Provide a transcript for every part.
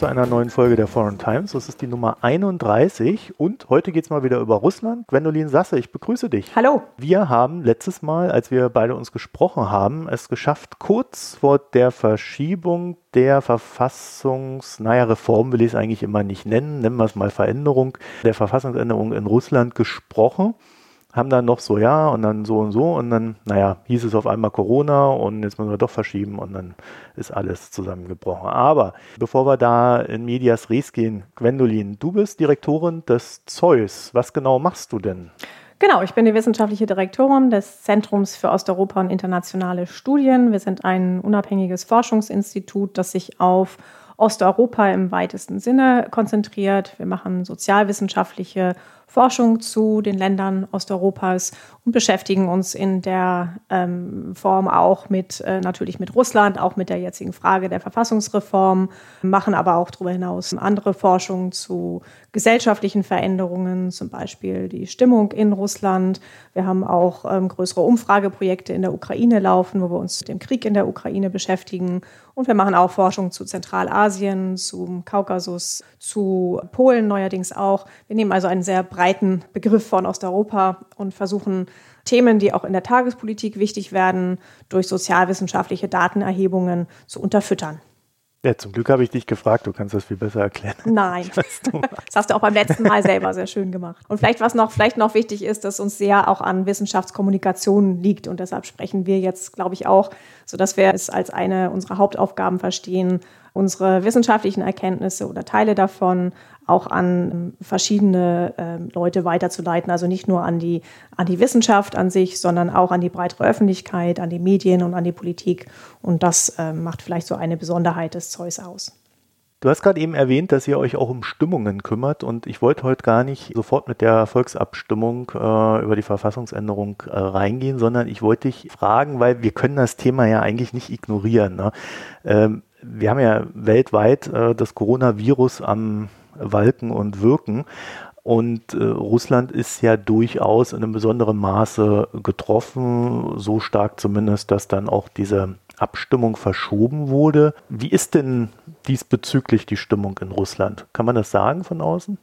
zu einer neuen Folge der Foreign Times. Das ist die Nummer 31 und heute geht es mal wieder über Russland. Gwendolin Sasse, ich begrüße dich. Hallo. Wir haben letztes Mal, als wir beide uns gesprochen haben, es geschafft, kurz vor der Verschiebung der Verfassungs, naja, Reform will ich es eigentlich immer nicht nennen, nennen wir es mal Veränderung, der Verfassungsänderung in Russland gesprochen haben dann noch so, ja, und dann so und so und dann, naja, hieß es auf einmal Corona und jetzt müssen wir doch verschieben und dann ist alles zusammengebrochen. Aber bevor wir da in Medias Res gehen, Gwendolin, du bist Direktorin des Zeus. Was genau machst du denn? Genau, ich bin die wissenschaftliche Direktorin des Zentrums für Osteuropa und internationale Studien. Wir sind ein unabhängiges Forschungsinstitut, das sich auf Osteuropa im weitesten Sinne konzentriert. Wir machen sozialwissenschaftliche Forschung zu den Ländern Osteuropas und beschäftigen uns in der ähm, Form auch mit äh, natürlich mit Russland, auch mit der jetzigen Frage der Verfassungsreform, machen aber auch darüber hinaus andere Forschung zu gesellschaftlichen Veränderungen, zum Beispiel die Stimmung in Russland. Wir haben auch ähm, größere Umfrageprojekte in der Ukraine laufen, wo wir uns mit dem Krieg in der Ukraine beschäftigen. Und wir machen auch Forschung zu Zentralasien, zum Kaukasus, zu Polen neuerdings auch. Wir nehmen also einen sehr breiten Begriff von Osteuropa und versuchen Themen, die auch in der Tagespolitik wichtig werden, durch sozialwissenschaftliche Datenerhebungen zu unterfüttern. Ja, zum Glück habe ich dich gefragt, du kannst das viel besser erklären. Nein, das hast du auch beim letzten Mal selber sehr schön gemacht. Und vielleicht, was noch, vielleicht noch wichtig ist, dass uns sehr auch an Wissenschaftskommunikation liegt und deshalb sprechen wir jetzt, glaube ich, auch, so dass wir es als eine unserer Hauptaufgaben verstehen, unsere wissenschaftlichen Erkenntnisse oder Teile davon auch an verschiedene äh, Leute weiterzuleiten. Also nicht nur an die, an die Wissenschaft an sich, sondern auch an die breitere Öffentlichkeit, an die Medien und an die Politik. Und das äh, macht vielleicht so eine Besonderheit des Zeus aus. Du hast gerade eben erwähnt, dass ihr euch auch um Stimmungen kümmert und ich wollte heute gar nicht sofort mit der Volksabstimmung äh, über die Verfassungsänderung äh, reingehen, sondern ich wollte dich fragen, weil wir können das Thema ja eigentlich nicht ignorieren. Ne? Ähm, wir haben ja weltweit äh, das Coronavirus am Walken und Wirken. Und äh, Russland ist ja durchaus in einem besonderen Maße getroffen, so stark zumindest, dass dann auch diese Abstimmung verschoben wurde. Wie ist denn diesbezüglich die Stimmung in Russland? Kann man das sagen von außen?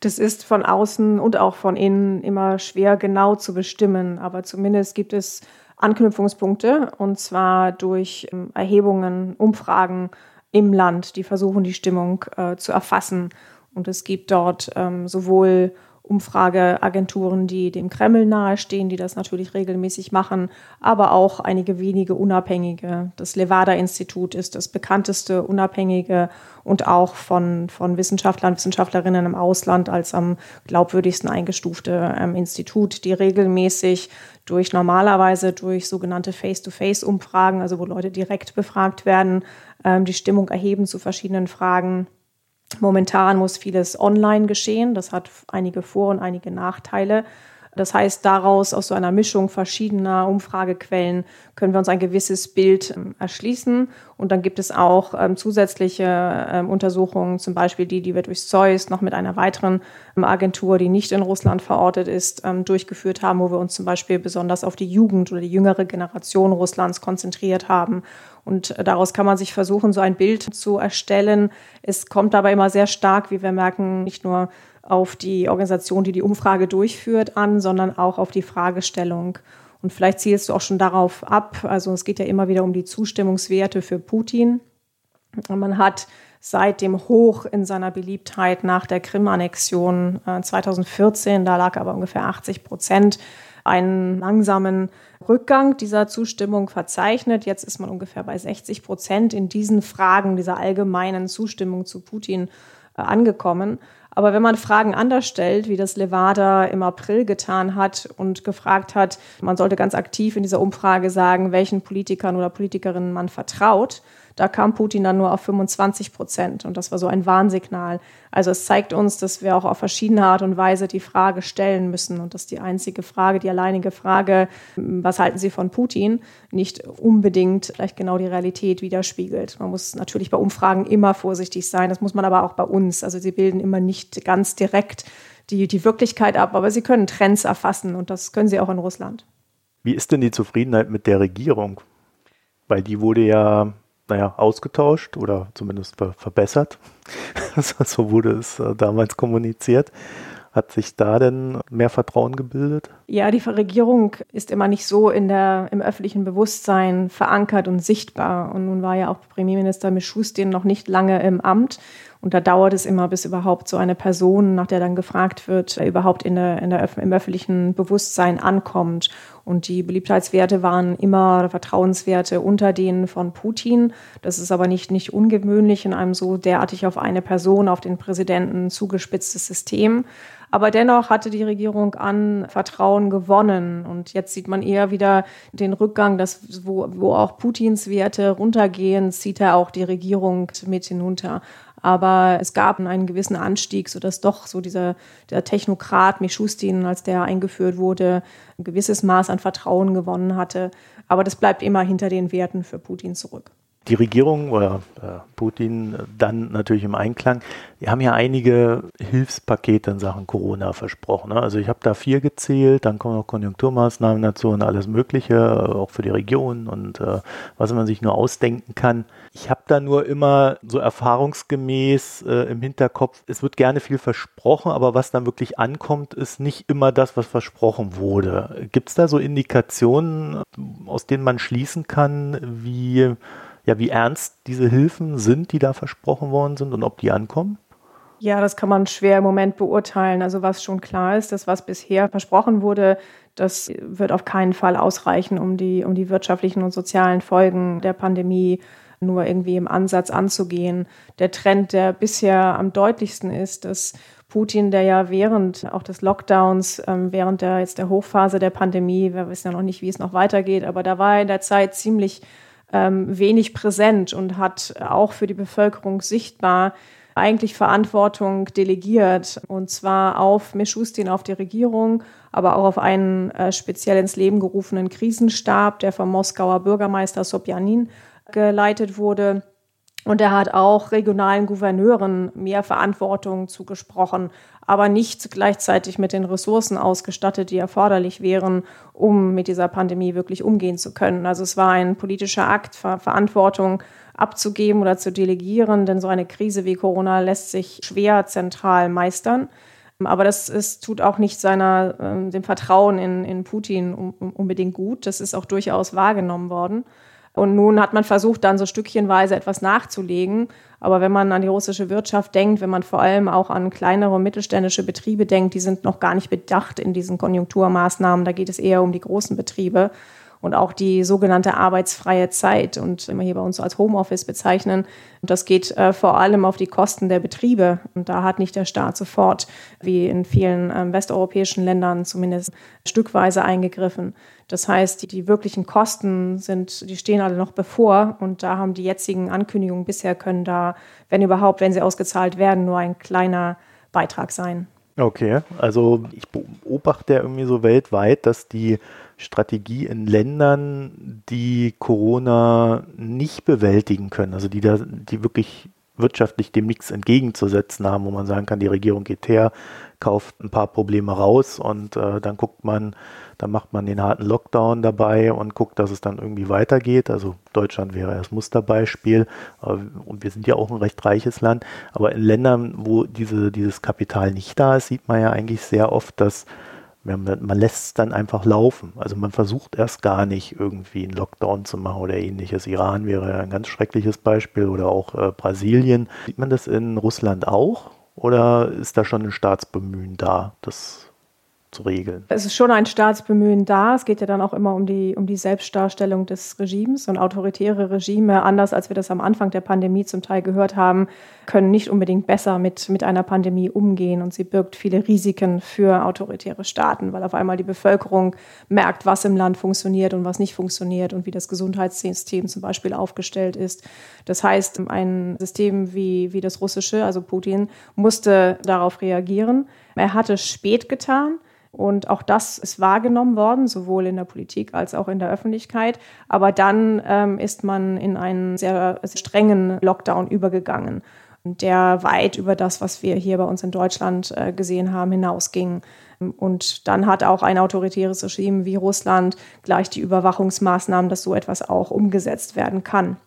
Das ist von außen und auch von innen immer schwer genau zu bestimmen, aber zumindest gibt es Anknüpfungspunkte und zwar durch ähm, Erhebungen, Umfragen im Land, die versuchen, die Stimmung äh, zu erfassen. Und es gibt dort ähm, sowohl Umfrageagenturen, die dem Kreml nahestehen, die das natürlich regelmäßig machen, aber auch einige wenige unabhängige. Das Levada-Institut ist das bekannteste unabhängige und auch von, von Wissenschaftlern, Wissenschaftlerinnen im Ausland als am glaubwürdigsten eingestufte ähm, Institut, die regelmäßig durch normalerweise durch sogenannte Face-to-Face-Umfragen, also wo Leute direkt befragt werden, ähm, die Stimmung erheben zu verschiedenen Fragen Momentan muss vieles online geschehen. Das hat einige Vor- und einige Nachteile. Das heißt, daraus aus so einer Mischung verschiedener Umfragequellen können wir uns ein gewisses Bild ähm, erschließen. Und dann gibt es auch ähm, zusätzliche ähm, Untersuchungen, zum Beispiel die, die wir durch Zeus noch mit einer weiteren ähm, Agentur, die nicht in Russland verortet ist, ähm, durchgeführt haben, wo wir uns zum Beispiel besonders auf die Jugend oder die jüngere Generation Russlands konzentriert haben. Und äh, daraus kann man sich versuchen, so ein Bild zu erstellen. Es kommt dabei immer sehr stark, wie wir merken, nicht nur auf die Organisation, die die Umfrage durchführt, an, sondern auch auf die Fragestellung. Und vielleicht zielst du auch schon darauf ab. Also es geht ja immer wieder um die Zustimmungswerte für Putin. Und man hat seit dem Hoch in seiner Beliebtheit nach der Krim-Annexion 2014, äh, da lag aber ungefähr 80 Prozent, einen langsamen Rückgang dieser Zustimmung verzeichnet. Jetzt ist man ungefähr bei 60 Prozent in diesen Fragen dieser allgemeinen Zustimmung zu Putin äh, angekommen. Aber wenn man Fragen anders stellt, wie das Levada im April getan hat und gefragt hat, man sollte ganz aktiv in dieser Umfrage sagen, welchen Politikern oder Politikerinnen man vertraut, da kam Putin dann nur auf 25 Prozent und das war so ein Warnsignal. Also es zeigt uns, dass wir auch auf verschiedene Art und Weise die Frage stellen müssen und dass die einzige Frage, die alleinige Frage, was halten Sie von Putin, nicht unbedingt vielleicht genau die Realität widerspiegelt. Man muss natürlich bei Umfragen immer vorsichtig sein, das muss man aber auch bei uns. Also sie bilden immer nicht ganz direkt die, die Wirklichkeit ab, aber sie können Trends erfassen und das können sie auch in Russland. Wie ist denn die Zufriedenheit mit der Regierung? Weil die wurde ja naja, ausgetauscht oder zumindest ver verbessert. so wurde es äh, damals kommuniziert. Hat sich da denn mehr Vertrauen gebildet? Ja, die Regierung ist immer nicht so in der, im öffentlichen Bewusstsein verankert und sichtbar. Und nun war ja auch Premierminister Mischustin noch nicht lange im Amt. Und da dauert es immer, bis überhaupt so eine Person, nach der dann gefragt wird, überhaupt in der, in der, im öffentlichen Bewusstsein ankommt. Und die Beliebtheitswerte waren immer Vertrauenswerte unter denen von Putin. Das ist aber nicht, nicht ungewöhnlich in einem so derartig auf eine Person, auf den Präsidenten zugespitztes System. Aber dennoch hatte die Regierung an Vertrauen gewonnen. Und jetzt sieht man eher wieder den Rückgang, dass wo, wo auch Putins Werte runtergehen, zieht er auch die Regierung mit hinunter. Aber es gab einen gewissen Anstieg, sodass doch so dieser der Technokrat Mischustin, als der eingeführt wurde, ein gewisses Maß an Vertrauen gewonnen hatte. Aber das bleibt immer hinter den Werten für Putin zurück die Regierung oder äh, Putin dann natürlich im Einklang, die haben ja einige Hilfspakete in Sachen Corona versprochen. Ne? Also ich habe da vier gezählt, dann kommen noch Konjunkturmaßnahmen dazu und alles Mögliche, äh, auch für die Region und äh, was man sich nur ausdenken kann. Ich habe da nur immer so erfahrungsgemäß im Hinterkopf, es wird gerne viel versprochen, aber was dann wirklich ankommt, ist nicht immer das, was versprochen wurde. Gibt es da so Indikationen, aus denen man schließen kann, wie ja, wie ernst diese Hilfen sind, die da versprochen worden sind und ob die ankommen? Ja, das kann man schwer im Moment beurteilen. Also was schon klar ist, dass was bisher versprochen wurde, das wird auf keinen Fall ausreichen, um die, um die wirtschaftlichen und sozialen Folgen der Pandemie nur irgendwie im Ansatz anzugehen. Der Trend, der bisher am deutlichsten ist, dass Putin, der ja während auch des Lockdowns, ähm, während der jetzt der Hochphase der Pandemie, wir wissen ja noch nicht, wie es noch weitergeht, aber da war er in der Zeit ziemlich ähm, wenig präsent und hat auch für die Bevölkerung sichtbar eigentlich Verantwortung delegiert und zwar auf Mischustin, auf die Regierung, aber auch auf einen äh, speziell ins Leben gerufenen Krisenstab, der vom Moskauer Bürgermeister Sobjanin geleitet wurde. Und er hat auch regionalen Gouverneuren mehr Verantwortung zugesprochen, aber nicht gleichzeitig mit den Ressourcen ausgestattet, die erforderlich wären, um mit dieser Pandemie wirklich umgehen zu können. Also es war ein politischer Akt, Verantwortung abzugeben oder zu delegieren, denn so eine Krise wie Corona lässt sich schwer zentral meistern. Aber das ist, tut auch nicht seiner, äh, dem Vertrauen in, in Putin unbedingt gut. Das ist auch durchaus wahrgenommen worden. Und nun hat man versucht, dann so stückchenweise etwas nachzulegen. Aber wenn man an die russische Wirtschaft denkt, wenn man vor allem auch an kleinere und mittelständische Betriebe denkt, die sind noch gar nicht bedacht in diesen Konjunkturmaßnahmen. Da geht es eher um die großen Betriebe und auch die sogenannte arbeitsfreie Zeit und immer hier bei uns als Homeoffice bezeichnen. Und das geht äh, vor allem auf die Kosten der Betriebe. Und da hat nicht der Staat sofort, wie in vielen ähm, westeuropäischen Ländern zumindest, stückweise eingegriffen. Das heißt, die, die wirklichen Kosten sind, die stehen alle noch bevor. Und da haben die jetzigen Ankündigungen bisher können da, wenn überhaupt, wenn sie ausgezahlt werden, nur ein kleiner Beitrag sein. Okay, also ich beobachte ja irgendwie so weltweit, dass die Strategie in Ländern, die Corona nicht bewältigen können, also die da, die wirklich wirtschaftlich dem nichts entgegenzusetzen haben, wo man sagen kann, die Regierung geht her, kauft ein paar Probleme raus und äh, dann guckt man, dann macht man den harten Lockdown dabei und guckt, dass es dann irgendwie weitergeht. Also Deutschland wäre das Musterbeispiel und wir sind ja auch ein recht reiches Land. Aber in Ländern, wo diese, dieses Kapital nicht da ist, sieht man ja eigentlich sehr oft, dass man lässt es dann einfach laufen. Also man versucht erst gar nicht irgendwie einen Lockdown zu machen oder ähnliches. Iran wäre ein ganz schreckliches Beispiel oder auch äh, Brasilien. Sieht man das in Russland auch oder ist da schon ein Staatsbemühen da, das zu regeln. Es ist schon ein Staatsbemühen da. Es geht ja dann auch immer um die, um die Selbstdarstellung des Regimes. Und autoritäre Regime, anders als wir das am Anfang der Pandemie zum Teil gehört haben, können nicht unbedingt besser mit, mit einer Pandemie umgehen. Und sie birgt viele Risiken für autoritäre Staaten, weil auf einmal die Bevölkerung merkt, was im Land funktioniert und was nicht funktioniert und wie das Gesundheitssystem zum Beispiel aufgestellt ist. Das heißt, ein System wie, wie das russische, also Putin, musste darauf reagieren. Er hatte spät getan. Und auch das ist wahrgenommen worden, sowohl in der Politik als auch in der Öffentlichkeit. Aber dann ähm, ist man in einen sehr, sehr strengen Lockdown übergegangen, der weit über das, was wir hier bei uns in Deutschland äh, gesehen haben, hinausging. Und dann hat auch ein autoritäres Regime wie Russland gleich die Überwachungsmaßnahmen, dass so etwas auch umgesetzt werden kann.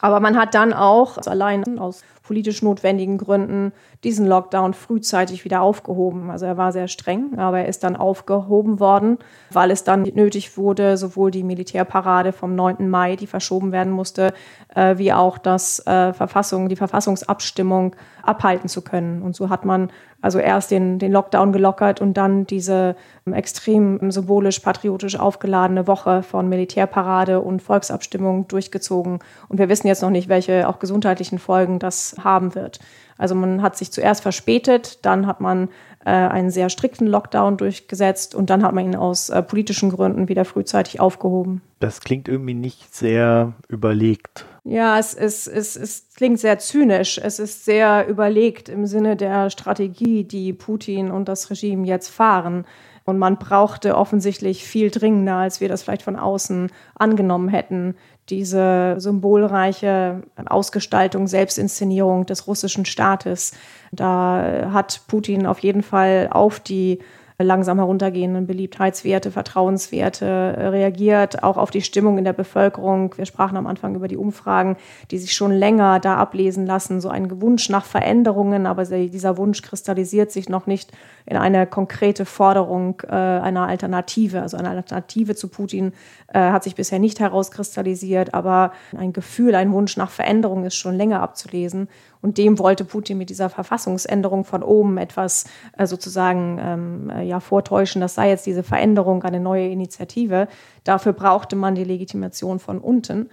Aber man hat dann auch allein aus politisch notwendigen Gründen diesen Lockdown frühzeitig wieder aufgehoben. Also er war sehr streng, aber er ist dann aufgehoben worden, weil es dann nötig wurde, sowohl die Militärparade vom 9. Mai, die verschoben werden musste, äh, wie auch das äh, Verfassung, die Verfassungsabstimmung abhalten zu können. Und so hat man also erst den, den Lockdown gelockert und dann diese ähm, extrem symbolisch patriotisch aufgeladene Woche von Militärparade und Volksabstimmung durchgezogen. Und wir wissen jetzt noch nicht, welche auch gesundheitlichen Folgen das haben wird. Also man hat sich zuerst verspätet, dann hat man äh, einen sehr strikten Lockdown durchgesetzt und dann hat man ihn aus äh, politischen Gründen wieder frühzeitig aufgehoben. Das klingt irgendwie nicht sehr überlegt. Ja, es, es, es, es klingt sehr zynisch. Es ist sehr überlegt im Sinne der Strategie, die Putin und das Regime jetzt fahren. Und man brauchte offensichtlich viel dringender, als wir das vielleicht von außen angenommen hätten, diese symbolreiche Ausgestaltung, Selbstinszenierung des russischen Staates. Da hat Putin auf jeden Fall auf die langsam heruntergehenden Beliebtheitswerte, Vertrauenswerte äh, reagiert, auch auf die Stimmung in der Bevölkerung. Wir sprachen am Anfang über die Umfragen, die sich schon länger da ablesen lassen, so ein Wunsch nach Veränderungen, aber dieser Wunsch kristallisiert sich noch nicht in eine konkrete Forderung äh, einer Alternative. Also eine Alternative zu Putin äh, hat sich bisher nicht herauskristallisiert, aber ein Gefühl, ein Wunsch nach Veränderung ist schon länger abzulesen. Und dem wollte Putin mit dieser Verfassungsänderung von oben etwas äh, sozusagen ähm, äh, ja, vortäuschen. Das sei jetzt diese Veränderung, eine neue Initiative. Dafür brauchte man die Legitimation von unten.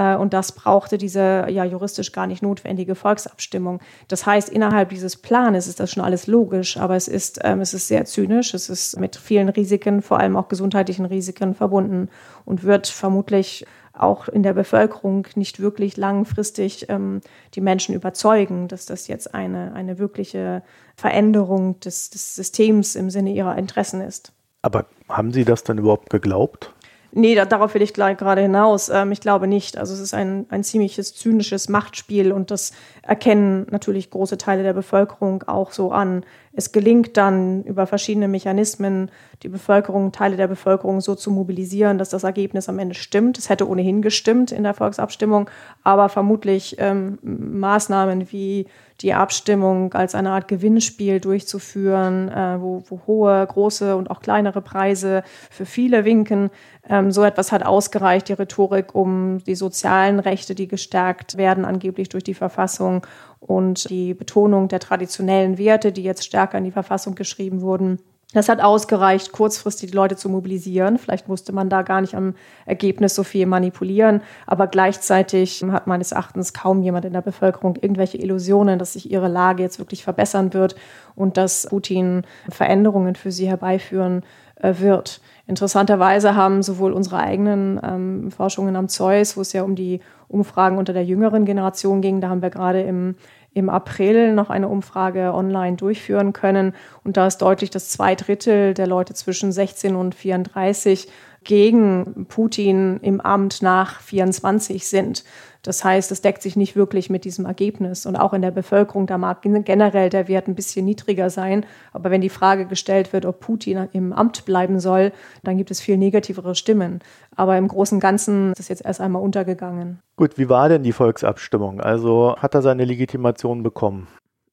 Äh, und das brauchte diese ja juristisch gar nicht notwendige Volksabstimmung. Das heißt, innerhalb dieses Planes ist das schon alles logisch, aber es ist, ähm, es ist sehr zynisch, es ist mit vielen Risiken, vor allem auch gesundheitlichen Risiken verbunden und wird vermutlich auch in der Bevölkerung nicht wirklich langfristig ähm, die Menschen überzeugen, dass das jetzt eine, eine wirkliche Veränderung des, des Systems im Sinne ihrer Interessen ist. Aber haben Sie das dann überhaupt geglaubt? Nee, da, darauf will ich gleich gerade hinaus. Ähm, ich glaube nicht. Also es ist ein, ein ziemliches zynisches Machtspiel und das erkennen natürlich große Teile der Bevölkerung auch so an. Es gelingt dann über verschiedene Mechanismen, die Bevölkerung, Teile der Bevölkerung so zu mobilisieren, dass das Ergebnis am Ende stimmt. Es hätte ohnehin gestimmt in der Volksabstimmung, aber vermutlich ähm, Maßnahmen wie die Abstimmung als eine Art Gewinnspiel durchzuführen, äh, wo, wo hohe, große und auch kleinere Preise für viele winken. Ähm, so etwas hat ausgereicht, die Rhetorik, um die sozialen Rechte, die gestärkt werden, angeblich durch die Verfassung und die Betonung der traditionellen Werte, die jetzt stärker in die Verfassung geschrieben wurden. Das hat ausgereicht, kurzfristig die Leute zu mobilisieren. Vielleicht musste man da gar nicht am Ergebnis so viel manipulieren, aber gleichzeitig hat meines Erachtens kaum jemand in der Bevölkerung irgendwelche Illusionen, dass sich ihre Lage jetzt wirklich verbessern wird und dass Putin Veränderungen für sie herbeiführen äh, wird. Interessanterweise haben sowohl unsere eigenen ähm, Forschungen am Zeus, wo es ja um die Umfragen unter der jüngeren Generation ging, da haben wir gerade im, im April noch eine Umfrage online durchführen können. Und da ist deutlich, dass zwei Drittel der Leute zwischen 16 und 34 gegen Putin im Amt nach 24 sind. Das heißt, es deckt sich nicht wirklich mit diesem Ergebnis. Und auch in der Bevölkerung, da mag generell der Wert ein bisschen niedriger sein. Aber wenn die Frage gestellt wird, ob Putin im Amt bleiben soll, dann gibt es viel negativere Stimmen. Aber im Großen und Ganzen ist es jetzt erst einmal untergegangen. Gut, wie war denn die Volksabstimmung? Also hat er seine Legitimation bekommen?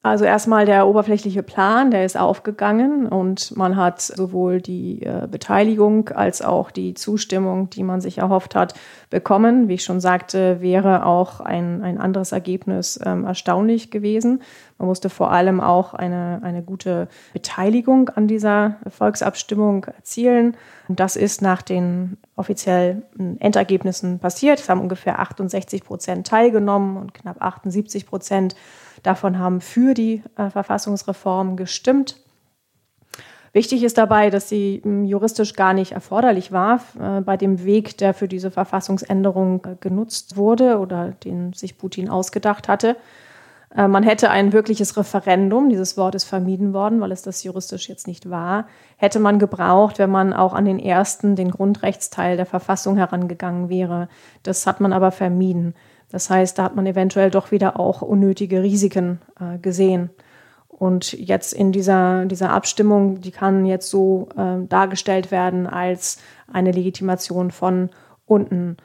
Also erstmal der oberflächliche Plan, der ist aufgegangen und man hat sowohl die äh, Beteiligung als auch die Zustimmung, die man sich erhofft hat, bekommen. Wie ich schon sagte, wäre auch ein, ein anderes Ergebnis ähm, erstaunlich gewesen. Man musste vor allem auch eine, eine gute Beteiligung an dieser Volksabstimmung erzielen. Und das ist nach den offiziellen Endergebnissen passiert. Es haben ungefähr 68 Prozent teilgenommen und knapp 78 Prozent davon haben für die äh, Verfassungsreform gestimmt. Wichtig ist dabei, dass sie hm, juristisch gar nicht erforderlich war äh, bei dem Weg, der für diese Verfassungsänderung äh, genutzt wurde oder den sich Putin ausgedacht hatte. Äh, man hätte ein wirkliches Referendum, dieses Wort ist vermieden worden, weil es das juristisch jetzt nicht war, hätte man gebraucht, wenn man auch an den ersten, den Grundrechtsteil der Verfassung herangegangen wäre. Das hat man aber vermieden. Das heißt, da hat man eventuell doch wieder auch unnötige Risiken äh, gesehen. Und jetzt in dieser, dieser Abstimmung, die kann jetzt so äh, dargestellt werden als eine Legitimation von unten.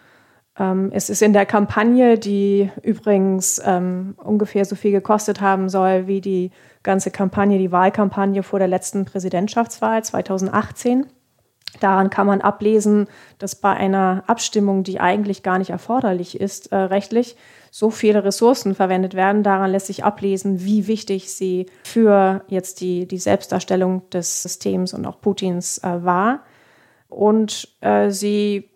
Ähm, es ist in der Kampagne, die übrigens ähm, ungefähr so viel gekostet haben soll wie die ganze Kampagne, die Wahlkampagne vor der letzten Präsidentschaftswahl 2018. Daran kann man ablesen, dass bei einer Abstimmung, die eigentlich gar nicht erforderlich ist, äh, rechtlich, so viele Ressourcen verwendet werden. Daran lässt sich ablesen, wie wichtig sie für jetzt die, die Selbstdarstellung des Systems und auch Putins äh, war. Und äh, sie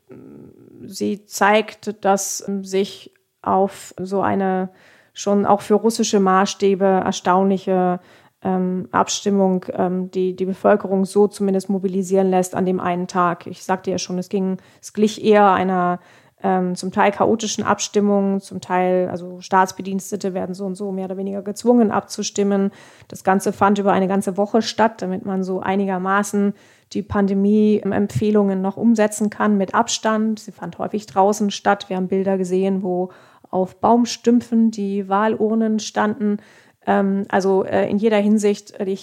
sie zeigt, dass sich auf so eine schon auch für russische Maßstäbe erstaunliche ähm, Abstimmung ähm, die, die Bevölkerung so zumindest mobilisieren lässt an dem einen Tag. Ich sagte ja schon, es ging, es glich eher einer ähm, zum Teil chaotischen Abstimmung, zum Teil, also Staatsbedienstete werden so und so mehr oder weniger gezwungen abzustimmen. Das Ganze fand über eine ganze Woche statt, damit man so einigermaßen die Pandemie-Empfehlungen noch umsetzen kann mit Abstand. Sie fand häufig draußen statt. Wir haben Bilder gesehen, wo auf Baumstümpfen die Wahlurnen standen. Ähm, also äh, in jeder Hinsicht, äh,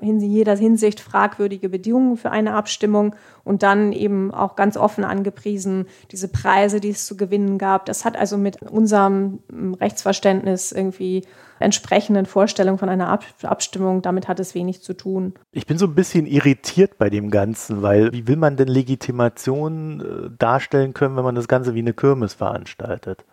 in jeder Hinsicht fragwürdige Bedingungen für eine Abstimmung und dann eben auch ganz offen angepriesen diese Preise, die es zu gewinnen gab. Das hat also mit unserem ähm, Rechtsverständnis irgendwie entsprechenden Vorstellungen von einer Ab Abstimmung, damit hat es wenig zu tun. Ich bin so ein bisschen irritiert bei dem Ganzen, weil wie will man denn Legitimation äh, darstellen können, wenn man das Ganze wie eine Kirmes veranstaltet?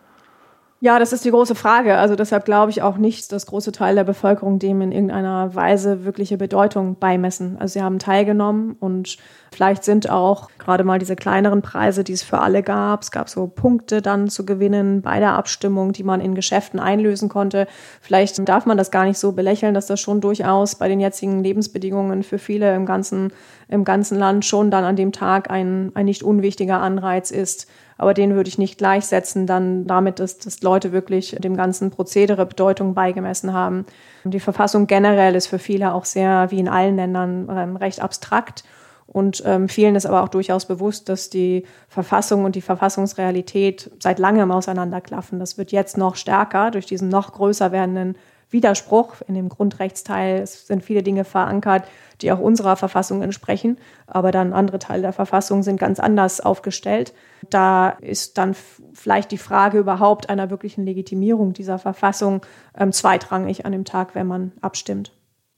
Ja, das ist die große Frage. Also deshalb glaube ich auch nicht, dass große Teile der Bevölkerung dem in irgendeiner Weise wirkliche Bedeutung beimessen. Also sie haben teilgenommen und vielleicht sind auch gerade mal diese kleineren Preise, die es für alle gab. Es gab so Punkte dann zu gewinnen bei der Abstimmung, die man in Geschäften einlösen konnte. Vielleicht darf man das gar nicht so belächeln, dass das schon durchaus bei den jetzigen Lebensbedingungen für viele im ganzen, im ganzen Land schon dann an dem Tag ein, ein nicht unwichtiger Anreiz ist aber den würde ich nicht gleichsetzen dann damit, dass, dass Leute wirklich dem ganzen Prozedere Bedeutung beigemessen haben. Die Verfassung generell ist für viele auch sehr, wie in allen Ländern, ähm, recht abstrakt. Und ähm, vielen ist aber auch durchaus bewusst, dass die Verfassung und die Verfassungsrealität seit langem auseinanderklaffen. Das wird jetzt noch stärker durch diesen noch größer werdenden Widerspruch. In dem Grundrechtsteil sind viele Dinge verankert, die auch unserer Verfassung entsprechen, aber dann andere Teile der Verfassung sind ganz anders aufgestellt. Da ist dann vielleicht die Frage überhaupt einer wirklichen Legitimierung dieser Verfassung ähm, zweitrangig an dem Tag, wenn man abstimmt.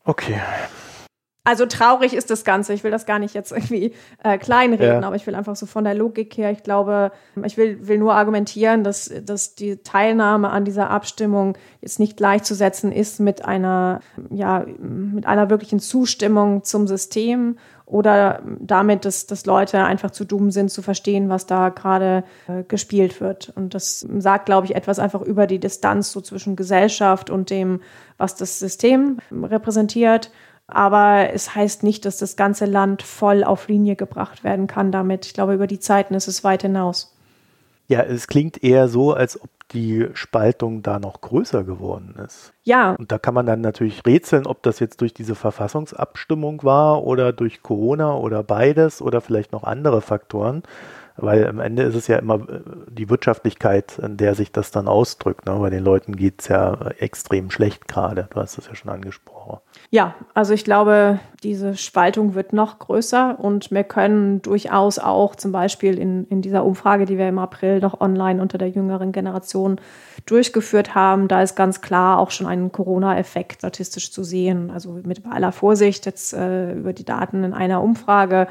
Okay, also traurig ist das Ganze. Ich will das gar nicht jetzt irgendwie äh, kleinreden, ja. aber ich will einfach so von der Logik her, ich glaube, ich will, will nur argumentieren, dass, dass die Teilnahme an dieser Abstimmung jetzt nicht gleichzusetzen ist mit einer, ja, mit einer wirklichen Zustimmung zum System oder damit, dass, dass Leute einfach zu dumm sind, zu verstehen, was da gerade äh, gespielt wird. Und das sagt, glaube ich, etwas einfach über die Distanz so zwischen Gesellschaft und dem, was das System repräsentiert. Aber es heißt nicht, dass das ganze Land voll auf Linie gebracht werden kann damit. Ich glaube, über die Zeiten ist es weit hinaus. Ja, es klingt eher so, als ob die Spaltung da noch größer geworden ist. Ja. Und da kann man dann natürlich rätseln, ob das jetzt durch diese Verfassungsabstimmung war oder durch Corona oder beides oder vielleicht noch andere Faktoren. Weil am Ende ist es ja immer äh, die Wirtschaftlichkeit, in der sich das dann ausdrückt. Ne? Bei den Leuten geht es ja extrem schlecht gerade. Du hast es ja schon angesprochen. Ja, also ich glaube, diese Spaltung wird noch größer und wir können durchaus auch zum Beispiel in, in dieser Umfrage, die wir im April noch online unter der jüngeren Generation durchgeführt haben, da ist ganz klar auch schon ein Corona-Effekt statistisch zu sehen. Also mit aller Vorsicht jetzt äh, über die Daten in einer Umfrage.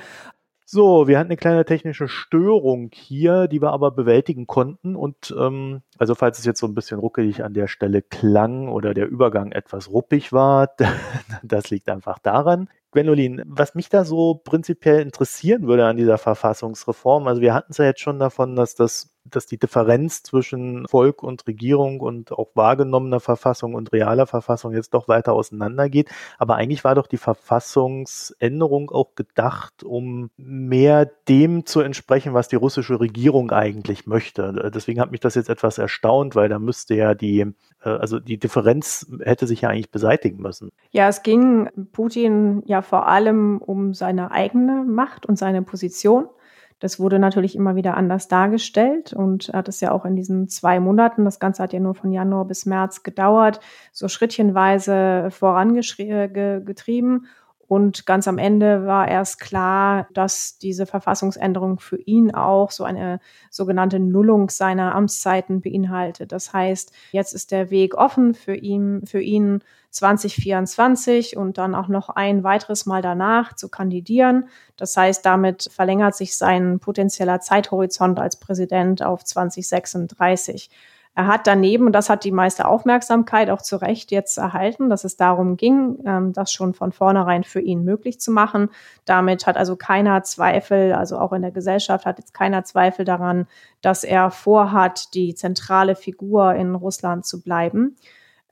So, wir hatten eine kleine technische Störung hier, die wir aber bewältigen konnten. Und ähm, also falls es jetzt so ein bisschen ruckelig an der Stelle klang oder der Übergang etwas ruppig war, das liegt einfach daran. Gwendolin, was mich da so prinzipiell interessieren würde an dieser Verfassungsreform, also wir hatten es ja jetzt schon davon, dass das dass die Differenz zwischen Volk und Regierung und auch wahrgenommener Verfassung und realer Verfassung jetzt doch weiter auseinandergeht. Aber eigentlich war doch die Verfassungsänderung auch gedacht, um mehr dem zu entsprechen, was die russische Regierung eigentlich möchte. Deswegen hat mich das jetzt etwas erstaunt, weil da müsste ja die, äh, also die Differenz hätte sich ja eigentlich beseitigen müssen. Ja, es ging Putin ja vor allem um seine eigene Macht und seine Position. Das wurde natürlich immer wieder anders dargestellt und hat es ja auch in diesen zwei Monaten, das Ganze hat ja nur von Januar bis März gedauert, so schrittchenweise vorangetrieben. Und ganz am Ende war erst klar, dass diese Verfassungsänderung für ihn auch so eine sogenannte Nullung seiner Amtszeiten beinhaltet. Das heißt, jetzt ist der Weg offen für ihn, für ihn 2024 und dann auch noch ein weiteres Mal danach zu kandidieren. Das heißt, damit verlängert sich sein potenzieller Zeithorizont als Präsident auf 2036. Er hat daneben, und das hat die meiste Aufmerksamkeit auch zu Recht jetzt erhalten, dass es darum ging, ähm, das schon von vornherein für ihn möglich zu machen. Damit hat also keiner Zweifel, also auch in der Gesellschaft hat jetzt keiner Zweifel daran, dass er vorhat, die zentrale Figur in Russland zu bleiben.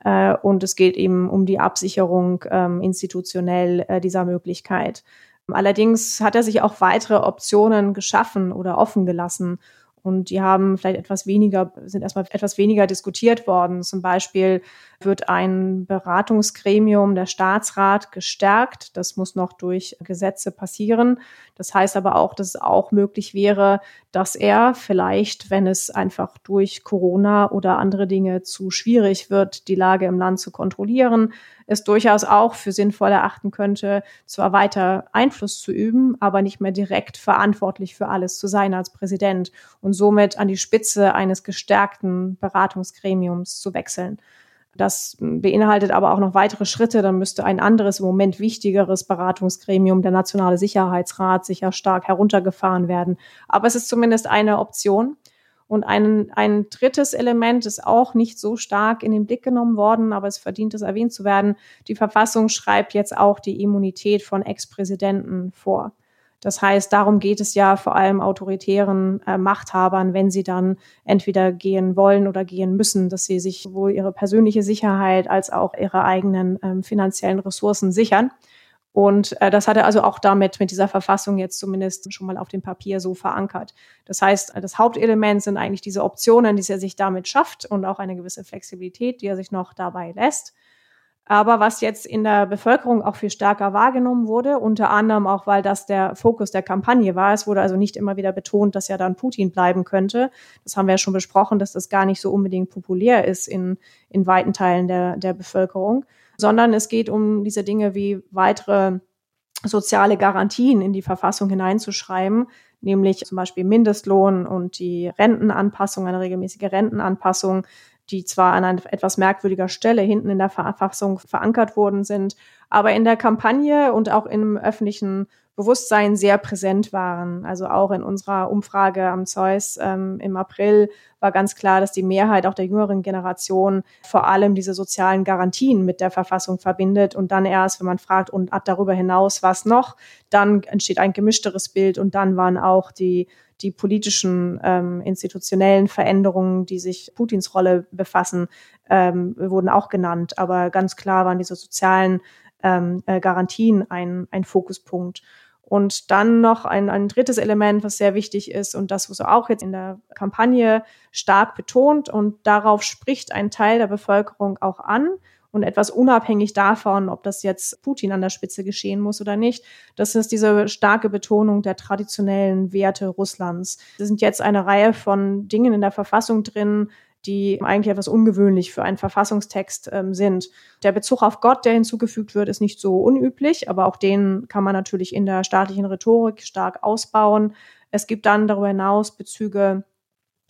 Äh, und es geht eben um die Absicherung ähm, institutionell äh, dieser Möglichkeit. Allerdings hat er sich auch weitere Optionen geschaffen oder offen gelassen. Und die haben vielleicht etwas weniger, sind erstmal etwas weniger diskutiert worden. Zum Beispiel wird ein Beratungsgremium, der Staatsrat, gestärkt. Das muss noch durch Gesetze passieren. Das heißt aber auch, dass es auch möglich wäre, dass er vielleicht, wenn es einfach durch Corona oder andere Dinge zu schwierig wird, die Lage im Land zu kontrollieren, es durchaus auch für sinnvoll erachten könnte, zwar weiter Einfluss zu üben, aber nicht mehr direkt verantwortlich für alles zu sein als Präsident und somit an die Spitze eines gestärkten Beratungsgremiums zu wechseln. Das beinhaltet aber auch noch weitere Schritte. Dann müsste ein anderes, im Moment wichtigeres Beratungsgremium, der Nationale Sicherheitsrat, sicher stark heruntergefahren werden. Aber es ist zumindest eine Option. Und ein, ein drittes Element ist auch nicht so stark in den Blick genommen worden, aber es verdient es erwähnt zu werden. Die Verfassung schreibt jetzt auch die Immunität von Ex-Präsidenten vor. Das heißt, darum geht es ja vor allem autoritären äh, Machthabern, wenn sie dann entweder gehen wollen oder gehen müssen, dass sie sich sowohl ihre persönliche Sicherheit als auch ihre eigenen ähm, finanziellen Ressourcen sichern. Und äh, das hat er also auch damit mit dieser Verfassung jetzt zumindest schon mal auf dem Papier so verankert. Das heißt, das Hauptelement sind eigentlich diese Optionen, die er sich damit schafft und auch eine gewisse Flexibilität, die er sich noch dabei lässt. Aber was jetzt in der Bevölkerung auch viel stärker wahrgenommen wurde, unter anderem auch, weil das der Fokus der Kampagne war. Es wurde also nicht immer wieder betont, dass ja dann Putin bleiben könnte. Das haben wir ja schon besprochen, dass das gar nicht so unbedingt populär ist in, in weiten Teilen der, der Bevölkerung, sondern es geht um diese Dinge wie weitere soziale Garantien in die Verfassung hineinzuschreiben, nämlich zum Beispiel Mindestlohn und die Rentenanpassung, eine regelmäßige Rentenanpassung, die zwar an einer etwas merkwürdiger Stelle hinten in der Verfassung verankert worden sind, aber in der Kampagne und auch im öffentlichen Bewusstsein sehr präsent waren. Also auch in unserer Umfrage am Zeus ähm, im April war ganz klar, dass die Mehrheit auch der jüngeren Generation vor allem diese sozialen Garantien mit der Verfassung verbindet und dann erst, wenn man fragt und darüber hinaus was noch, dann entsteht ein gemischteres Bild und dann waren auch die die politischen ähm, institutionellen Veränderungen, die sich Putins Rolle befassen, ähm, wurden auch genannt. Aber ganz klar waren diese sozialen ähm, äh, Garantien ein, ein Fokuspunkt. Und dann noch ein, ein drittes Element, was sehr wichtig ist und das wurde auch jetzt in der Kampagne stark betont und darauf spricht ein Teil der Bevölkerung auch an, und etwas unabhängig davon, ob das jetzt Putin an der Spitze geschehen muss oder nicht. Das ist diese starke Betonung der traditionellen Werte Russlands. Es sind jetzt eine Reihe von Dingen in der Verfassung drin, die eigentlich etwas ungewöhnlich für einen Verfassungstext ähm, sind. Der Bezug auf Gott, der hinzugefügt wird, ist nicht so unüblich, aber auch den kann man natürlich in der staatlichen Rhetorik stark ausbauen. Es gibt dann darüber hinaus Bezüge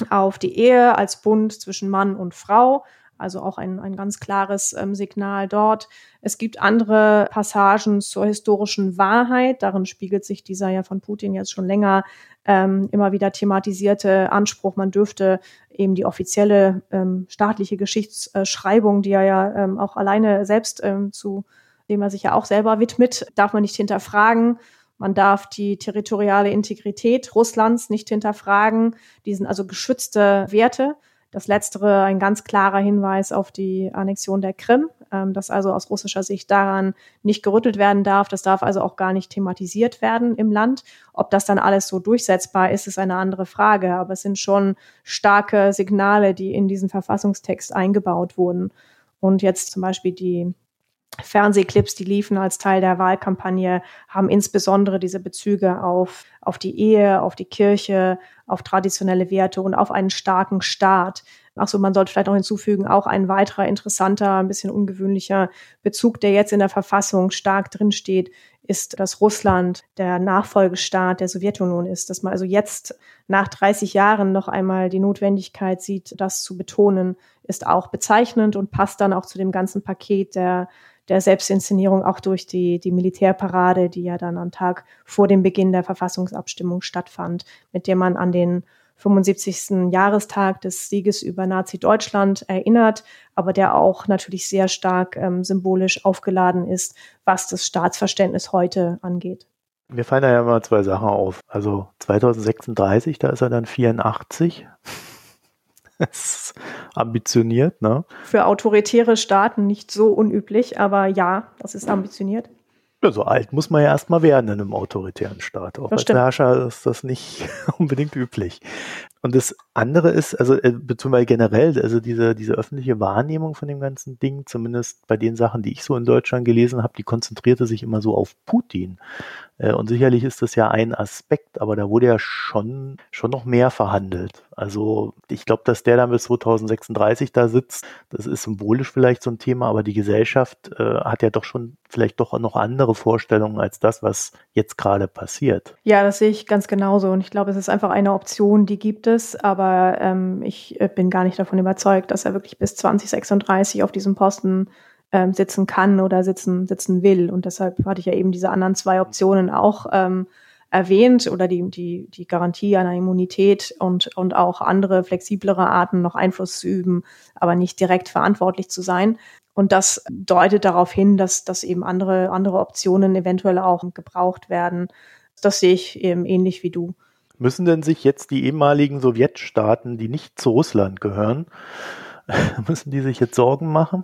auf die Ehe als Bund zwischen Mann und Frau, also auch ein, ein ganz klares ähm, Signal dort. Es gibt andere Passagen zur historischen Wahrheit. Darin spiegelt sich dieser ja von Putin jetzt schon länger ähm, immer wieder thematisierte Anspruch, man dürfte eben die offizielle ähm, staatliche Geschichtsschreibung, die er ja ähm, auch alleine selbst ähm, zu dem er sich ja auch selber widmet, darf man nicht hinterfragen. Man darf die territoriale Integrität Russlands nicht hinterfragen. Die sind also geschützte Werte. Das letztere ein ganz klarer Hinweis auf die Annexion der Krim, ähm, dass also aus russischer Sicht daran nicht gerüttelt werden darf. Das darf also auch gar nicht thematisiert werden im Land. Ob das dann alles so durchsetzbar ist, ist eine andere Frage. Aber es sind schon starke Signale, die in diesen Verfassungstext eingebaut wurden. Und jetzt zum Beispiel die Fernsehclips, die liefen als Teil der Wahlkampagne, haben insbesondere diese Bezüge auf, auf die Ehe, auf die Kirche, auf traditionelle Werte und auf einen starken Staat. Achso, man sollte vielleicht noch hinzufügen, auch ein weiterer interessanter, ein bisschen ungewöhnlicher Bezug, der jetzt in der Verfassung stark drinsteht, ist, dass Russland der Nachfolgestaat der Sowjetunion ist, dass man also jetzt nach 30 Jahren noch einmal die Notwendigkeit sieht, das zu betonen, ist auch bezeichnend und passt dann auch zu dem ganzen Paket der der Selbstinszenierung auch durch die, die Militärparade, die ja dann am Tag vor dem Beginn der Verfassungsabstimmung stattfand, mit der man an den 75. Jahrestag des Sieges über Nazi-Deutschland erinnert, aber der auch natürlich sehr stark ähm, symbolisch aufgeladen ist, was das Staatsverständnis heute angeht. Mir fallen da ja immer zwei Sachen auf. Also 2036, da ist er dann 84. das ist ambitioniert, ne? Für autoritäre Staaten nicht so unüblich, aber ja, das ist ambitioniert. Ja, so alt muss man ja erstmal werden in einem autoritären Staat. Auch das als stimmt. Herrscher ist das nicht unbedingt üblich. Und das andere ist, also äh, beziehungsweise generell, also diese, diese öffentliche Wahrnehmung von dem ganzen Ding, zumindest bei den Sachen, die ich so in Deutschland gelesen habe, die konzentrierte sich immer so auf Putin. Äh, und sicherlich ist das ja ein Aspekt, aber da wurde ja schon, schon noch mehr verhandelt. Also ich glaube, dass der dann bis 2036 da sitzt, das ist symbolisch vielleicht so ein Thema, aber die Gesellschaft äh, hat ja doch schon vielleicht doch noch andere Vorstellungen als das, was jetzt gerade passiert. Ja, das sehe ich ganz genauso. Und ich glaube, es ist einfach eine Option, die gibt es, aber ähm, ich äh, bin gar nicht davon überzeugt, dass er wirklich bis 2036 auf diesem Posten ähm, sitzen kann oder sitzen, sitzen will. Und deshalb hatte ich ja eben diese anderen zwei Optionen auch ähm, erwähnt oder die, die, die Garantie einer Immunität und, und auch andere flexiblere Arten noch Einfluss zu üben, aber nicht direkt verantwortlich zu sein. Und das deutet darauf hin, dass, dass eben andere, andere Optionen eventuell auch gebraucht werden. Das sehe ich eben ähnlich wie du. Müssen denn sich jetzt die ehemaligen Sowjetstaaten, die nicht zu Russland gehören, müssen die sich jetzt Sorgen machen?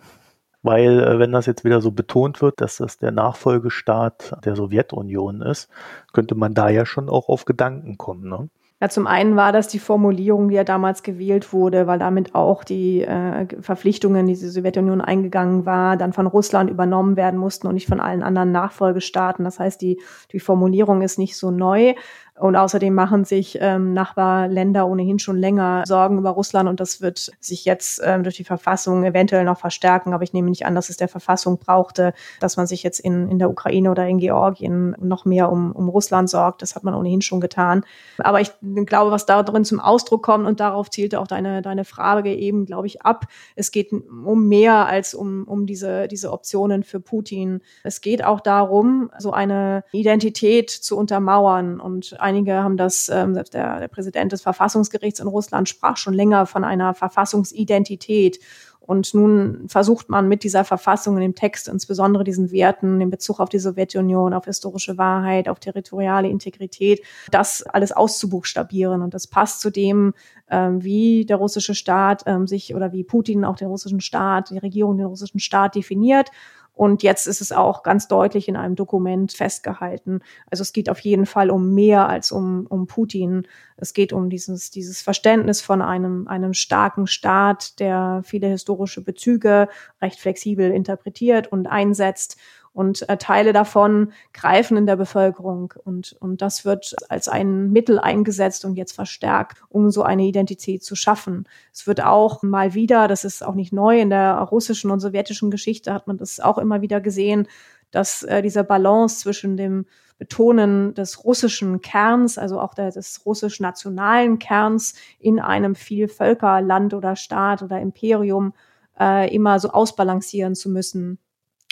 weil äh, wenn das jetzt wieder so betont wird, dass das der Nachfolgestaat der Sowjetunion ist, könnte man da ja schon auch auf Gedanken kommen. Ne? Ja, zum einen war das die Formulierung, die ja damals gewählt wurde, weil damit auch die äh, Verpflichtungen, die die Sowjetunion eingegangen war, dann von Russland übernommen werden mussten und nicht von allen anderen Nachfolgestaaten. Das heißt, die, die Formulierung ist nicht so neu. Und außerdem machen sich ähm, Nachbarländer ohnehin schon länger Sorgen über Russland und das wird sich jetzt ähm, durch die Verfassung eventuell noch verstärken. Aber ich nehme nicht an, dass es der Verfassung brauchte, dass man sich jetzt in, in der Ukraine oder in Georgien noch mehr um, um Russland sorgt. Das hat man ohnehin schon getan. Aber ich glaube, was da drin zum Ausdruck kommt und darauf zielte auch deine, deine Frage eben, glaube ich, ab. Es geht um mehr als um, um diese, diese Optionen für Putin. Es geht auch darum, so eine Identität zu untermauern und Einige haben das, ähm, selbst der, der Präsident des Verfassungsgerichts in Russland sprach schon länger von einer Verfassungsidentität. Und nun versucht man mit dieser Verfassung in dem Text insbesondere diesen Werten in Bezug auf die Sowjetunion, auf historische Wahrheit, auf territoriale Integrität, das alles auszubuchstabieren. Und das passt zu dem, ähm, wie der russische Staat ähm, sich oder wie Putin auch den russischen Staat, die Regierung den russischen Staat definiert. Und jetzt ist es auch ganz deutlich in einem Dokument festgehalten. Also es geht auf jeden Fall um mehr als um, um Putin. Es geht um dieses, dieses Verständnis von einem, einem starken Staat, der viele historische Bezüge recht flexibel interpretiert und einsetzt und äh, Teile davon greifen in der Bevölkerung. Und, und das wird als ein Mittel eingesetzt und jetzt verstärkt, um so eine Identität zu schaffen. Es wird auch mal wieder, das ist auch nicht neu, in der russischen und sowjetischen Geschichte hat man das auch immer wieder gesehen, dass äh, dieser Balance zwischen dem Betonen des russischen Kerns, also auch der, des russisch-nationalen Kerns in einem Vielvölkerland oder Staat oder Imperium äh, immer so ausbalancieren zu müssen.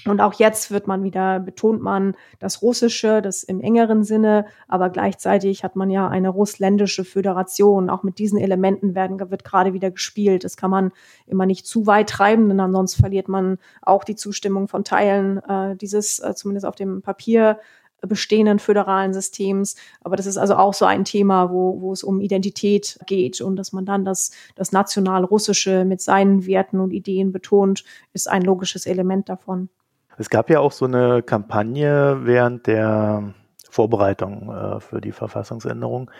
Und auch jetzt wird man wieder, betont man das Russische, das im engeren Sinne, aber gleichzeitig hat man ja eine russländische Föderation. Auch mit diesen Elementen werden, wird gerade wieder gespielt. Das kann man immer nicht zu weit treiben, denn ansonsten verliert man auch die Zustimmung von Teilen äh, dieses, äh, zumindest auf dem Papier, bestehenden föderalen Systems. Aber das ist also auch so ein Thema, wo, wo es um Identität geht und dass man dann das, das national-russische mit seinen Werten und Ideen betont, ist ein logisches Element davon. Es gab ja auch so eine Kampagne während der Vorbereitung äh, für die Verfassungsänderung,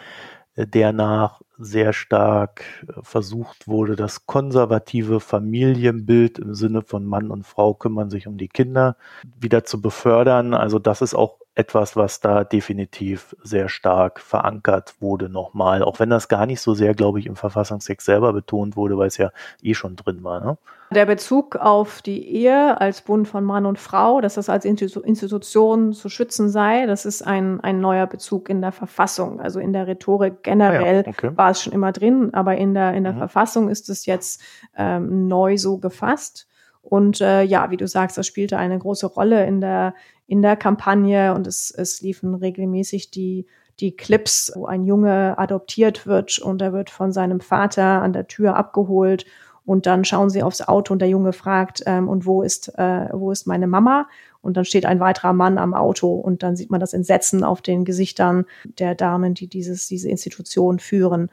äh, der nach sehr stark äh, versucht wurde, das konservative Familienbild im Sinne von Mann und Frau kümmern sich um die Kinder wieder zu befördern. Also das ist auch etwas, was da definitiv sehr stark verankert wurde nochmal, auch wenn das gar nicht so sehr, glaube ich, im Verfassungstext selber betont wurde, weil es ja eh schon drin war. Ne? Der Bezug auf die Ehe als Bund von Mann und Frau, dass das als Institution zu schützen sei, das ist ein, ein neuer Bezug in der Verfassung. Also in der Rhetorik generell ah ja, okay. war es schon immer drin, aber in der, in der mhm. Verfassung ist es jetzt ähm, neu so gefasst. Und äh, ja, wie du sagst, das spielte eine große Rolle in der, in der Kampagne und es, es liefen regelmäßig die, die Clips, wo ein Junge adoptiert wird und er wird von seinem Vater an der Tür abgeholt und dann schauen sie aufs Auto und der Junge fragt, ähm, und wo ist, äh, wo ist meine Mama? Und dann steht ein weiterer Mann am Auto und dann sieht man das Entsetzen auf den Gesichtern der Damen, die dieses, diese Institution führen.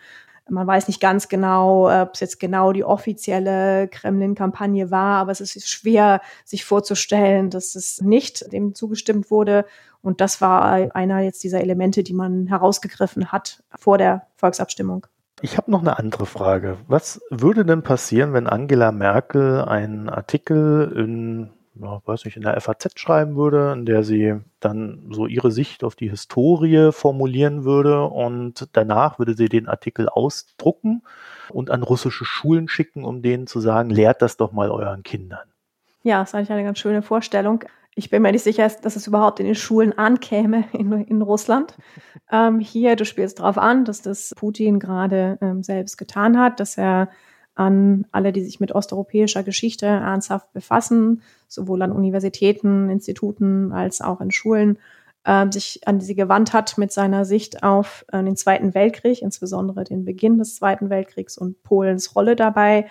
Man weiß nicht ganz genau, ob es jetzt genau die offizielle Kremlin-Kampagne war, aber es ist schwer, sich vorzustellen, dass es nicht dem zugestimmt wurde. Und das war einer jetzt dieser Elemente, die man herausgegriffen hat vor der Volksabstimmung. Ich habe noch eine andere Frage. Was würde denn passieren, wenn Angela Merkel einen Artikel in ja, weiß nicht, in der FAZ schreiben würde, in der sie dann so ihre Sicht auf die Historie formulieren würde und danach würde sie den Artikel ausdrucken und an russische Schulen schicken, um denen zu sagen, lehrt das doch mal euren Kindern. Ja, das ist eigentlich eine ganz schöne Vorstellung. Ich bin mir nicht sicher, dass es überhaupt in den Schulen ankäme in, in Russland. Ähm, hier, du spielst darauf an, dass das Putin gerade ähm, selbst getan hat, dass er an alle, die sich mit osteuropäischer Geschichte ernsthaft befassen, sowohl an Universitäten, Instituten als auch in Schulen, äh, sich an sie gewandt hat mit seiner Sicht auf äh, den Zweiten Weltkrieg, insbesondere den Beginn des Zweiten Weltkriegs und Polens Rolle dabei.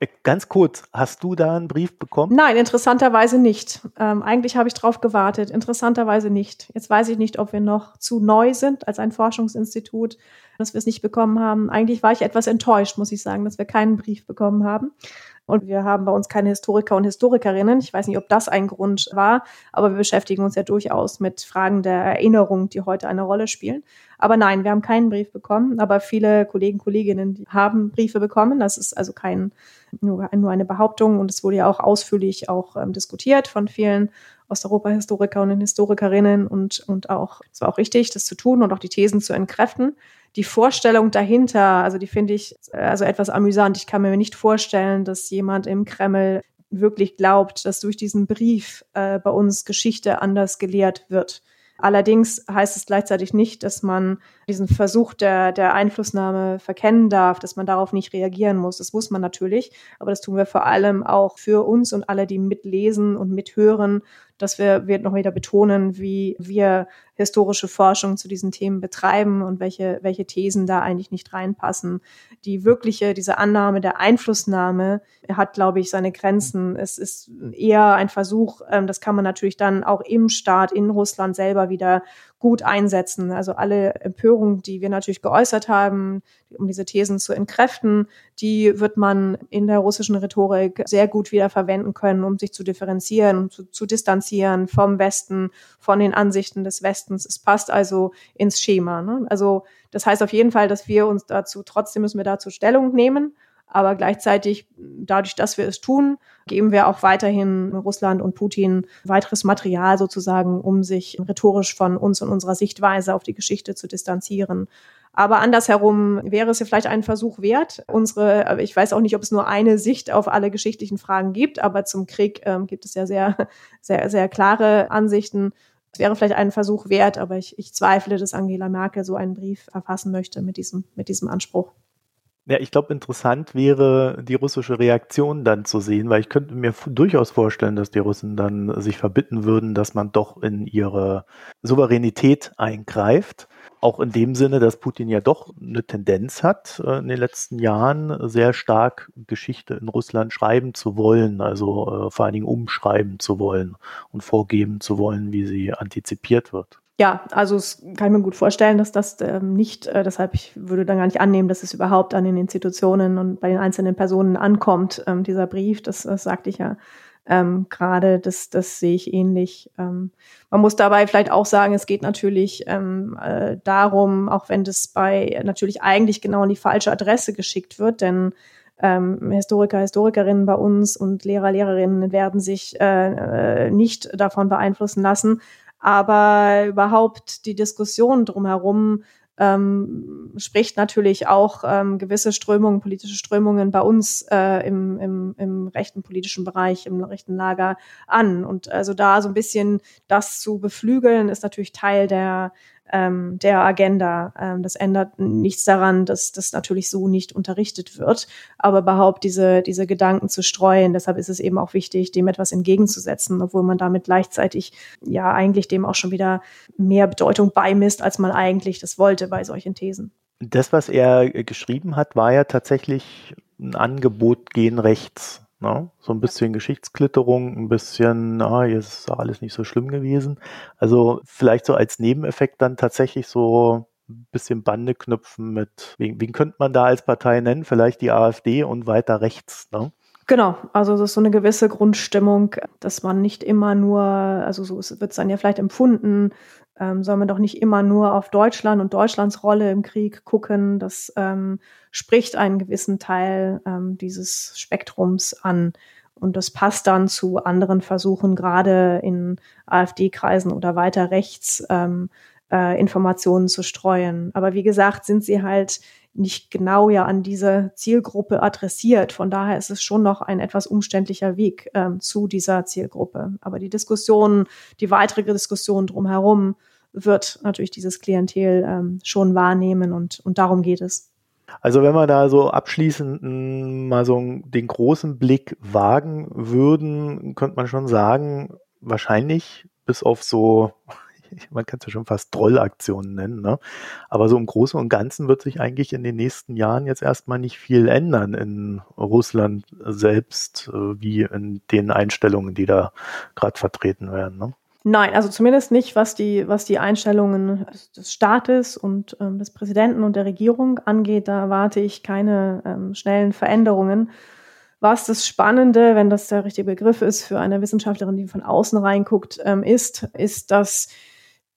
Äh, ganz kurz, hast du da einen Brief bekommen? Nein, interessanterweise nicht. Ähm, eigentlich habe ich darauf gewartet. Interessanterweise nicht. Jetzt weiß ich nicht, ob wir noch zu neu sind als ein Forschungsinstitut, dass wir es nicht bekommen haben. Eigentlich war ich etwas enttäuscht, muss ich sagen, dass wir keinen Brief bekommen haben. Und wir haben bei uns keine Historiker und Historikerinnen. Ich weiß nicht, ob das ein Grund war, aber wir beschäftigen uns ja durchaus mit Fragen der Erinnerung, die heute eine Rolle spielen. Aber nein, wir haben keinen Brief bekommen, aber viele Kollegen, Kolleginnen haben Briefe bekommen. Das ist also kein, nur, nur eine Behauptung und es wurde ja auch ausführlich auch ähm, diskutiert von vielen Osteuropa-Historiker und Historikerinnen und, und auch, es war auch richtig, das zu tun und auch die Thesen zu entkräften die Vorstellung dahinter, also die finde ich also etwas amüsant. Ich kann mir nicht vorstellen, dass jemand im Kreml wirklich glaubt, dass durch diesen Brief äh, bei uns Geschichte anders gelehrt wird. Allerdings heißt es gleichzeitig nicht, dass man diesen Versuch der, der Einflussnahme verkennen darf, dass man darauf nicht reagieren muss. Das muss man natürlich, aber das tun wir vor allem auch für uns und alle, die mitlesen und mithören, dass wir, wir noch wieder betonen, wie wir historische Forschung zu diesen Themen betreiben und welche, welche Thesen da eigentlich nicht reinpassen. Die wirkliche, diese Annahme der Einflussnahme hat, glaube ich, seine Grenzen. Es ist eher ein Versuch, ähm, das kann man natürlich dann auch im Staat, in Russland selber wieder gut einsetzen. Also alle Empörungen, die wir natürlich geäußert haben, um diese Thesen zu entkräften, die wird man in der russischen Rhetorik sehr gut wieder verwenden können, um sich zu differenzieren, um zu, zu distanzieren vom Westen, von den Ansichten des Westens. Es passt also ins Schema. Ne? Also das heißt auf jeden Fall, dass wir uns dazu, trotzdem müssen wir dazu Stellung nehmen. Aber gleichzeitig, dadurch, dass wir es tun, geben wir auch weiterhin Russland und Putin weiteres Material sozusagen, um sich rhetorisch von uns und unserer Sichtweise auf die Geschichte zu distanzieren. Aber andersherum wäre es ja vielleicht einen Versuch wert. Unsere, ich weiß auch nicht, ob es nur eine Sicht auf alle geschichtlichen Fragen gibt, aber zum Krieg ähm, gibt es ja sehr, sehr, sehr klare Ansichten. Es wäre vielleicht einen Versuch wert, aber ich, ich zweifle, dass Angela Merkel so einen Brief erfassen möchte mit diesem, mit diesem Anspruch. Ja, ich glaube, interessant wäre, die russische Reaktion dann zu sehen, weil ich könnte mir durchaus vorstellen, dass die Russen dann sich verbitten würden, dass man doch in ihre Souveränität eingreift. Auch in dem Sinne, dass Putin ja doch eine Tendenz hat, äh, in den letzten Jahren sehr stark Geschichte in Russland schreiben zu wollen, also äh, vor allen Dingen umschreiben zu wollen und vorgeben zu wollen, wie sie antizipiert wird. Ja, also es kann ich mir gut vorstellen, dass das ähm, nicht, äh, deshalb ich würde dann gar nicht annehmen, dass es überhaupt an den Institutionen und bei den einzelnen Personen ankommt, ähm, dieser Brief, das, das sagte ich ja ähm, gerade, das, das sehe ich ähnlich. Ähm, man muss dabei vielleicht auch sagen, es geht natürlich ähm, äh, darum, auch wenn das bei natürlich eigentlich genau an die falsche Adresse geschickt wird, denn ähm, Historiker, Historikerinnen bei uns und Lehrer, Lehrerinnen werden sich äh, äh nicht davon beeinflussen lassen. Aber überhaupt die Diskussion drumherum ähm, spricht natürlich auch ähm, gewisse Strömungen, politische Strömungen bei uns äh, im, im, im rechten politischen Bereich, im rechten Lager an. Und also da so ein bisschen das zu beflügeln, ist natürlich Teil der, ähm, der Agenda. Ähm, das ändert nichts daran, dass das natürlich so nicht unterrichtet wird, aber überhaupt diese, diese Gedanken zu streuen. Deshalb ist es eben auch wichtig, dem etwas entgegenzusetzen, obwohl man damit gleichzeitig ja eigentlich dem auch schon wieder mehr Bedeutung beimisst, als man eigentlich das wollte bei solchen Thesen. Das, was er geschrieben hat, war ja tatsächlich ein Angebot gehen rechts. Ne? So ein bisschen Geschichtsklitterung, ein bisschen, ah, hier ist alles nicht so schlimm gewesen. Also vielleicht so als Nebeneffekt dann tatsächlich so ein bisschen Bande knüpfen mit, wen, wen könnte man da als Partei nennen? Vielleicht die AfD und weiter rechts. Ne? Genau, also das ist so eine gewisse Grundstimmung, dass man nicht immer nur, also so wird es dann ja vielleicht empfunden, ähm, soll man doch nicht immer nur auf Deutschland und Deutschlands Rolle im Krieg gucken. Das ähm, spricht einen gewissen Teil ähm, dieses Spektrums an. Und das passt dann zu anderen Versuchen, gerade in AfD-Kreisen oder weiter rechts, ähm, äh, Informationen zu streuen. Aber wie gesagt, sind sie halt nicht genau ja an diese Zielgruppe adressiert. Von daher ist es schon noch ein etwas umständlicher Weg ähm, zu dieser Zielgruppe. Aber die Diskussion, die weitere Diskussion drumherum wird natürlich dieses Klientel ähm, schon wahrnehmen und, und darum geht es. Also wenn wir da so abschließend mal so den großen Blick wagen würden, könnte man schon sagen, wahrscheinlich bis auf so, man kann es ja schon fast Trollaktionen nennen, ne? aber so im Großen und Ganzen wird sich eigentlich in den nächsten Jahren jetzt erstmal nicht viel ändern in Russland selbst, äh, wie in den Einstellungen, die da gerade vertreten werden. Ne? Nein, also zumindest nicht, was die, was die Einstellungen des Staates und ähm, des Präsidenten und der Regierung angeht. Da erwarte ich keine ähm, schnellen Veränderungen. Was das Spannende, wenn das der richtige Begriff ist für eine Wissenschaftlerin, die von außen reinguckt, ähm, ist, ist, dass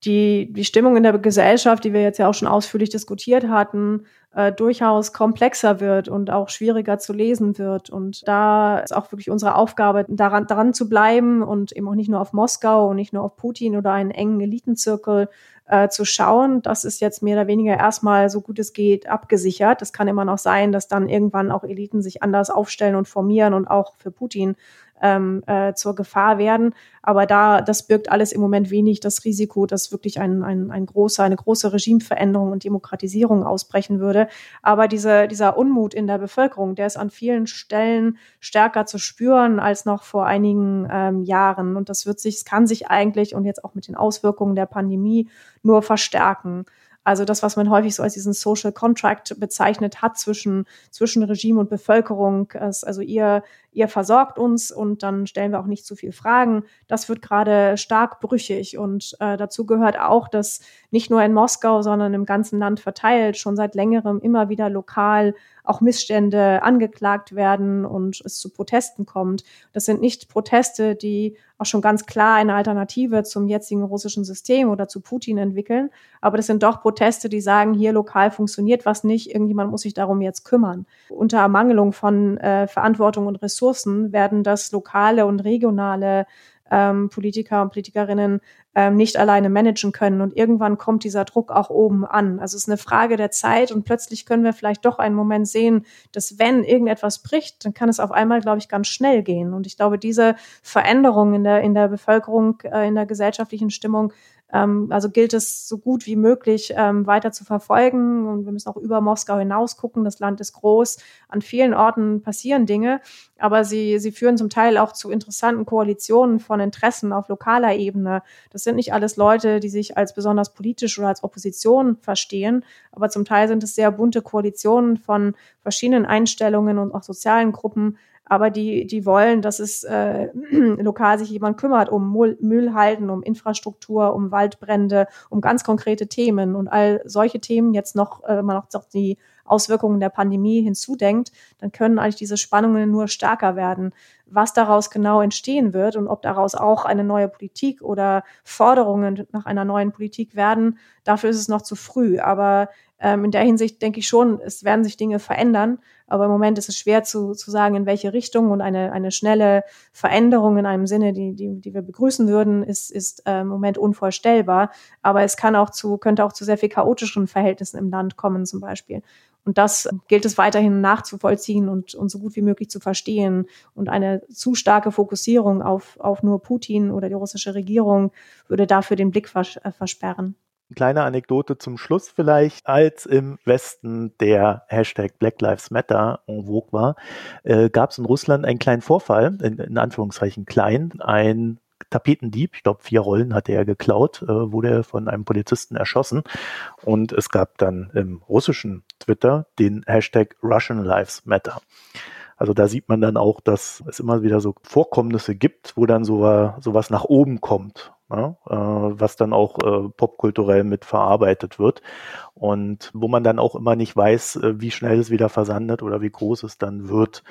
die, die Stimmung in der Gesellschaft, die wir jetzt ja auch schon ausführlich diskutiert hatten, äh, durchaus komplexer wird und auch schwieriger zu lesen wird. Und da ist auch wirklich unsere Aufgabe, daran, daran zu bleiben und eben auch nicht nur auf Moskau und nicht nur auf Putin oder einen engen Elitenzirkel äh, zu schauen. Das ist jetzt mehr oder weniger erstmal so gut es geht abgesichert. Es kann immer noch sein, dass dann irgendwann auch Eliten sich anders aufstellen und formieren und auch für Putin ähm, äh, zur Gefahr werden. Aber da, das birgt alles im Moment wenig das Risiko, dass wirklich ein, ein, ein großer, eine große Regimeveränderung und Demokratisierung ausbrechen würde. Aber diese, dieser Unmut in der Bevölkerung, der ist an vielen Stellen stärker zu spüren als noch vor einigen ähm, Jahren. Und das wird sich, es kann sich eigentlich und jetzt auch mit den Auswirkungen der Pandemie nur verstärken. Also das, was man häufig so als diesen Social Contract bezeichnet hat zwischen, zwischen Regime und Bevölkerung. Also ihr, ihr versorgt uns und dann stellen wir auch nicht zu viel Fragen. Das wird gerade stark brüchig und äh, dazu gehört auch, dass nicht nur in Moskau, sondern im ganzen Land verteilt schon seit längerem immer wieder lokal auch Missstände angeklagt werden und es zu Protesten kommt. Das sind nicht Proteste, die auch schon ganz klar eine Alternative zum jetzigen russischen System oder zu Putin entwickeln, aber das sind doch Proteste, die sagen, hier lokal funktioniert was nicht, irgendjemand muss sich darum jetzt kümmern. Unter Ermangelung von äh, Verantwortung und Ressourcen werden das lokale und regionale ähm, Politiker und Politikerinnen ähm, nicht alleine managen können. Und irgendwann kommt dieser Druck auch oben an. Also es ist eine Frage der Zeit und plötzlich können wir vielleicht doch einen Moment sehen, dass wenn irgendetwas bricht, dann kann es auf einmal, glaube ich, ganz schnell gehen. Und ich glaube, diese Veränderung in der, in der Bevölkerung, äh, in der gesellschaftlichen Stimmung ähm, also gilt es so gut wie möglich ähm, weiter zu verfolgen. Und wir müssen auch über Moskau hinaus gucken. Das Land ist groß. An vielen Orten passieren Dinge, aber sie, sie führen zum Teil auch zu interessanten Koalitionen von Interessen auf lokaler Ebene. Das sind nicht alles Leute, die sich als besonders politisch oder als Opposition verstehen, aber zum Teil sind es sehr bunte Koalitionen von verschiedenen Einstellungen und auch sozialen Gruppen, aber die, die wollen, dass es äh, lokal sich jemand kümmert um Müll halten, um Infrastruktur, um Waldbrände, um ganz konkrete Themen. Und all solche Themen jetzt noch, äh, wenn man noch die Auswirkungen der Pandemie hinzudenkt, dann können eigentlich diese Spannungen nur stärker werden. Was daraus genau entstehen wird und ob daraus auch eine neue Politik oder Forderungen nach einer neuen Politik werden, dafür ist es noch zu früh. Aber ähm, in der Hinsicht denke ich schon, es werden sich Dinge verändern. Aber im Moment ist es schwer zu, zu sagen, in welche Richtung und eine, eine schnelle Veränderung in einem Sinne, die, die, die wir begrüßen würden, ist, ist äh, im Moment unvorstellbar. Aber es kann auch zu, könnte auch zu sehr viel chaotischen Verhältnissen im Land kommen, zum Beispiel. Und das gilt es weiterhin nachzuvollziehen und, und so gut wie möglich zu verstehen. Und eine zu starke Fokussierung auf, auf nur Putin oder die russische Regierung würde dafür den Blick vers äh, versperren. Kleine Anekdote zum Schluss vielleicht. Als im Westen der Hashtag Black Lives Matter en vogue war, äh, gab es in Russland einen kleinen Vorfall, in, in Anführungszeichen klein. Ein Tapetendieb, ich glaube vier Rollen hatte er geklaut, äh, wurde von einem Polizisten erschossen. Und es gab dann im russischen Twitter den Hashtag Russian Lives Matter. Also da sieht man dann auch, dass es immer wieder so Vorkommnisse gibt, wo dann so sowas nach oben kommt, ne? äh, was dann auch äh, popkulturell mit verarbeitet wird und wo man dann auch immer nicht weiß, äh, wie schnell es wieder versandet oder wie groß es dann wird.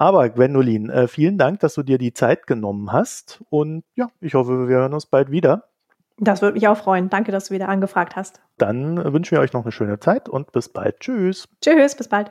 Aber Gwendolin, äh, vielen Dank, dass du dir die Zeit genommen hast und ja, ich hoffe, wir hören uns bald wieder. Das würde mich auch freuen. Danke, dass du wieder angefragt hast. Dann wünschen wir euch noch eine schöne Zeit und bis bald. Tschüss. Tschüss, bis bald.